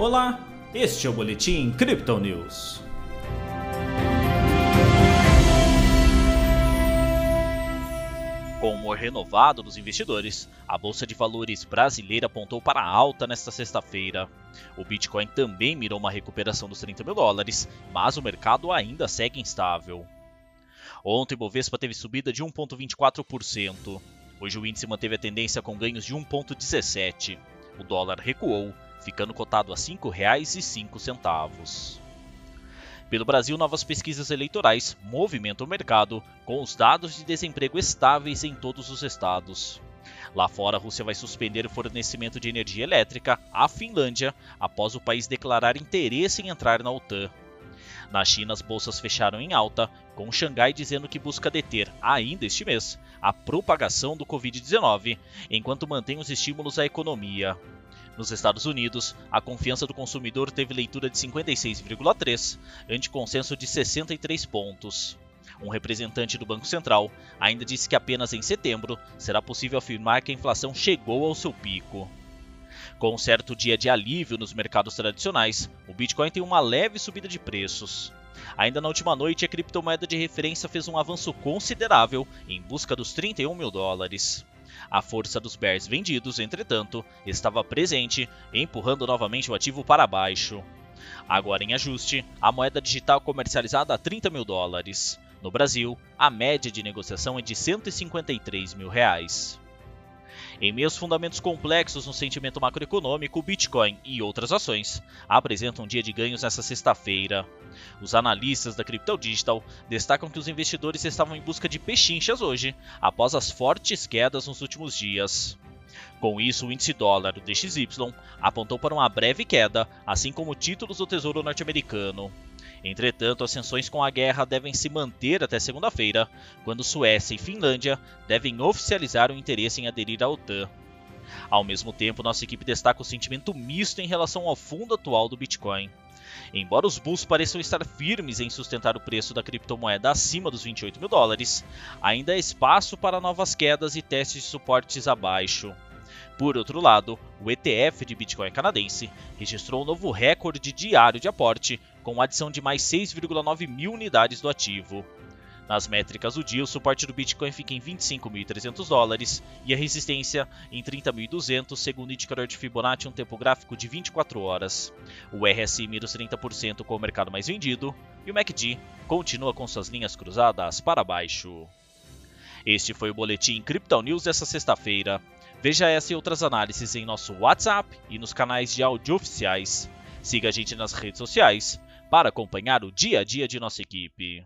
Olá, este é o Boletim Crypto News. Com o humor renovado dos investidores, a Bolsa de Valores brasileira apontou para alta nesta sexta-feira. O Bitcoin também mirou uma recuperação dos 30 mil dólares, mas o mercado ainda segue instável. Ontem o Bovespa teve subida de 1,24%. Hoje o índice manteve a tendência com ganhos de 1,17%. O dólar recuou ficando cotado a R$ 5,05. Pelo Brasil, novas pesquisas eleitorais movimentam o mercado, com os dados de desemprego estáveis em todos os estados. Lá fora, a Rússia vai suspender o fornecimento de energia elétrica à Finlândia após o país declarar interesse em entrar na OTAN. Na China, as bolsas fecharam em alta, com Xangai dizendo que busca deter, ainda este mês, a propagação do Covid-19, enquanto mantém os estímulos à economia. Nos Estados Unidos, a confiança do consumidor teve leitura de 56,3, ante consenso de 63 pontos. Um representante do Banco Central ainda disse que apenas em setembro será possível afirmar que a inflação chegou ao seu pico. Com um certo dia de alívio nos mercados tradicionais, o Bitcoin tem uma leve subida de preços. Ainda na última noite, a criptomoeda de referência fez um avanço considerável em busca dos 31 mil dólares. A força dos bears vendidos, entretanto, estava presente, empurrando novamente o ativo para baixo. Agora em ajuste, a moeda digital comercializada a 30 mil dólares. No Brasil, a média de negociação é de 153 mil reais. Em meios fundamentos complexos no sentimento macroeconômico, o Bitcoin e outras ações apresentam um dia de ganhos nesta sexta-feira. Os analistas da Crypto Digital destacam que os investidores estavam em busca de pechinchas hoje, após as fortes quedas nos últimos dias. Com isso, o índice dólar, o DXY, apontou para uma breve queda, assim como títulos do Tesouro norte-americano. Entretanto, as tensões com a guerra devem se manter até segunda-feira, quando Suécia e Finlândia devem oficializar o interesse em aderir à OTAN. Ao mesmo tempo, nossa equipe destaca o sentimento misto em relação ao fundo atual do Bitcoin. Embora os bulls pareçam estar firmes em sustentar o preço da criptomoeda acima dos 28 mil dólares, ainda há espaço para novas quedas e testes de suportes abaixo. Por outro lado, o ETF de Bitcoin canadense registrou um novo recorde diário de aporte, com adição de mais 6,9 mil unidades do ativo. Nas métricas do dia, o suporte do Bitcoin fica em 25.300 dólares e a resistência em 30.200, segundo o indicador de Fibonacci, um tempo gráfico de 24 horas. O RSI mira os 30% com o mercado mais vendido e o MACD continua com suas linhas cruzadas para baixo. Este foi o Boletim Crypto News dessa sexta-feira. Veja essa e outras análises em nosso WhatsApp e nos canais de áudio oficiais. Siga a gente nas redes sociais para acompanhar o dia a dia de nossa equipe.